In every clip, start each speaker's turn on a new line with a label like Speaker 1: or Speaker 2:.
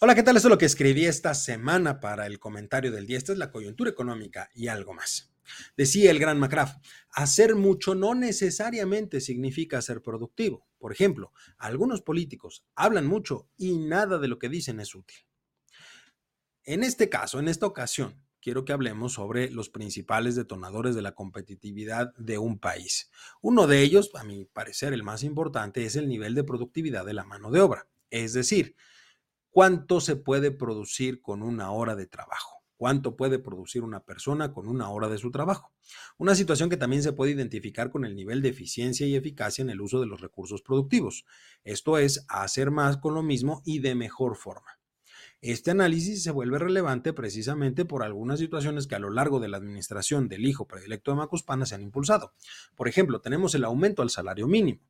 Speaker 1: Hola, ¿qué tal? Esto es lo que escribí esta semana para el comentario del día. Esta es la coyuntura económica y algo más. Decía el gran McCraft, hacer mucho no necesariamente significa ser productivo. Por ejemplo, algunos políticos hablan mucho y nada de lo que dicen es útil. En este caso, en esta ocasión, quiero que hablemos sobre los principales detonadores de la competitividad de un país. Uno de ellos, a mi parecer el más importante, es el nivel de productividad de la mano de obra. Es decir, ¿Cuánto se puede producir con una hora de trabajo? ¿Cuánto puede producir una persona con una hora de su trabajo? Una situación que también se puede identificar con el nivel de eficiencia y eficacia en el uso de los recursos productivos. Esto es, hacer más con lo mismo y de mejor forma. Este análisis se vuelve relevante precisamente por algunas situaciones que a lo largo de la administración del hijo predilecto de Macuspana se han impulsado. Por ejemplo, tenemos el aumento al salario mínimo.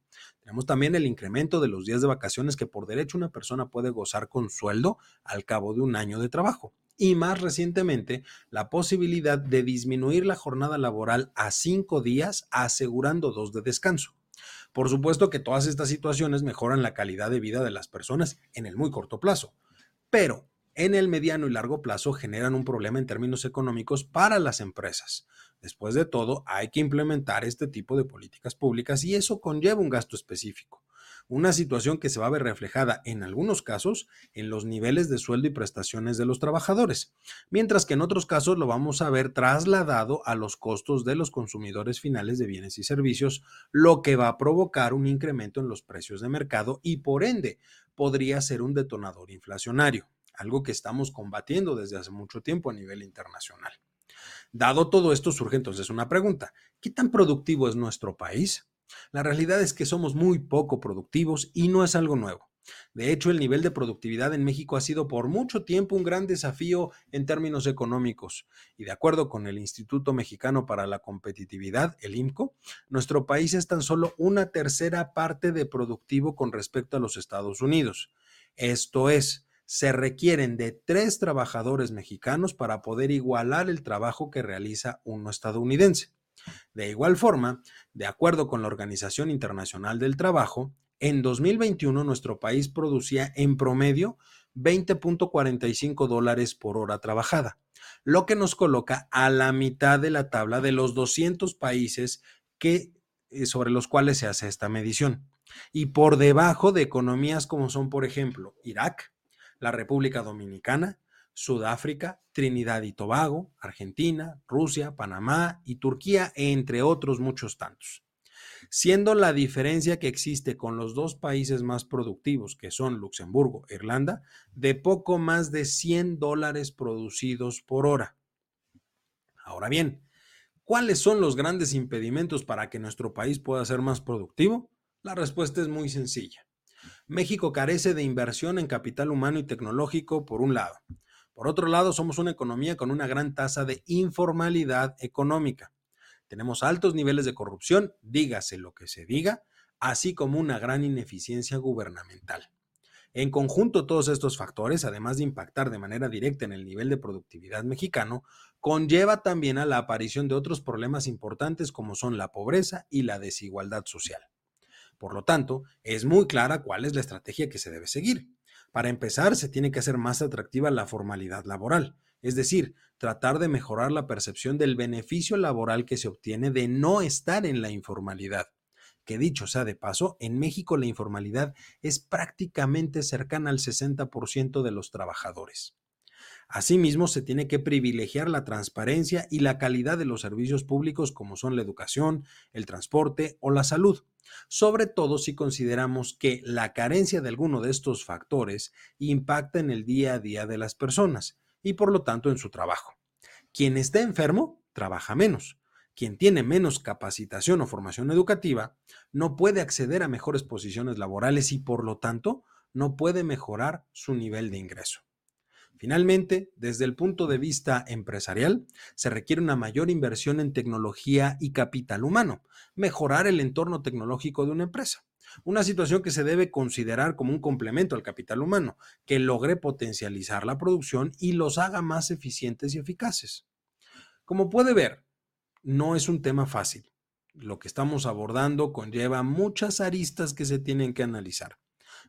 Speaker 1: Tenemos también el incremento de los días de vacaciones que por derecho una persona puede gozar con sueldo al cabo de un año de trabajo. Y más recientemente, la posibilidad de disminuir la jornada laboral a cinco días asegurando dos de descanso. Por supuesto que todas estas situaciones mejoran la calidad de vida de las personas en el muy corto plazo pero en el mediano y largo plazo generan un problema en términos económicos para las empresas. Después de todo, hay que implementar este tipo de políticas públicas y eso conlleva un gasto específico. Una situación que se va a ver reflejada en algunos casos en los niveles de sueldo y prestaciones de los trabajadores, mientras que en otros casos lo vamos a ver trasladado a los costos de los consumidores finales de bienes y servicios, lo que va a provocar un incremento en los precios de mercado y por ende podría ser un detonador inflacionario, algo que estamos combatiendo desde hace mucho tiempo a nivel internacional. Dado todo esto, surge entonces una pregunta. ¿Qué tan productivo es nuestro país? La realidad es que somos muy poco productivos y no es algo nuevo. De hecho, el nivel de productividad en México ha sido por mucho tiempo un gran desafío en términos económicos. Y de acuerdo con el Instituto Mexicano para la Competitividad, el IMCO, nuestro país es tan solo una tercera parte de productivo con respecto a los Estados Unidos. Esto es, se requieren de tres trabajadores mexicanos para poder igualar el trabajo que realiza uno estadounidense. De igual forma, de acuerdo con la Organización Internacional del Trabajo, en 2021 nuestro país producía en promedio 20.45 dólares por hora trabajada, lo que nos coloca a la mitad de la tabla de los 200 países que, eh, sobre los cuales se hace esta medición, y por debajo de economías como son, por ejemplo, Irak, la República Dominicana, Sudáfrica, Trinidad y Tobago, Argentina, Rusia, Panamá y Turquía, entre otros muchos tantos siendo la diferencia que existe con los dos países más productivos, que son Luxemburgo e Irlanda, de poco más de 100 dólares producidos por hora. Ahora bien, ¿cuáles son los grandes impedimentos para que nuestro país pueda ser más productivo? La respuesta es muy sencilla. México carece de inversión en capital humano y tecnológico, por un lado. Por otro lado, somos una economía con una gran tasa de informalidad económica. Tenemos altos niveles de corrupción, dígase lo que se diga, así como una gran ineficiencia gubernamental. En conjunto, todos estos factores, además de impactar de manera directa en el nivel de productividad mexicano, conlleva también a la aparición de otros problemas importantes como son la pobreza y la desigualdad social. Por lo tanto, es muy clara cuál es la estrategia que se debe seguir. Para empezar, se tiene que hacer más atractiva la formalidad laboral, es decir, tratar de mejorar la percepción del beneficio laboral que se obtiene de no estar en la informalidad. Que dicho sea de paso, en México la informalidad es prácticamente cercana al 60% de los trabajadores. Asimismo, se tiene que privilegiar la transparencia y la calidad de los servicios públicos como son la educación, el transporte o la salud, sobre todo si consideramos que la carencia de alguno de estos factores impacta en el día a día de las personas y por lo tanto en su trabajo. Quien está enfermo trabaja menos. Quien tiene menos capacitación o formación educativa no puede acceder a mejores posiciones laborales y por lo tanto no puede mejorar su nivel de ingreso. Finalmente, desde el punto de vista empresarial, se requiere una mayor inversión en tecnología y capital humano, mejorar el entorno tecnológico de una empresa. Una situación que se debe considerar como un complemento al capital humano, que logre potencializar la producción y los haga más eficientes y eficaces. Como puede ver, no es un tema fácil. Lo que estamos abordando conlleva muchas aristas que se tienen que analizar.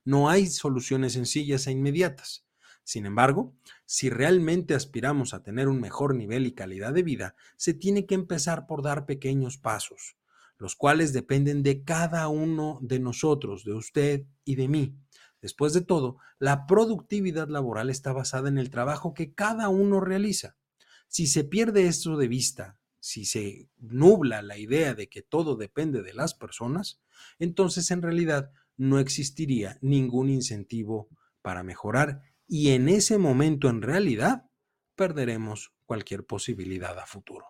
Speaker 1: No hay soluciones sencillas e inmediatas. Sin embargo, si realmente aspiramos a tener un mejor nivel y calidad de vida, se tiene que empezar por dar pequeños pasos, los cuales dependen de cada uno de nosotros, de usted y de mí. Después de todo, la productividad laboral está basada en el trabajo que cada uno realiza. Si se pierde esto de vista, si se nubla la idea de que todo depende de las personas, entonces en realidad no existiría ningún incentivo para mejorar y en ese momento en realidad perderemos cualquier posibilidad a futuro.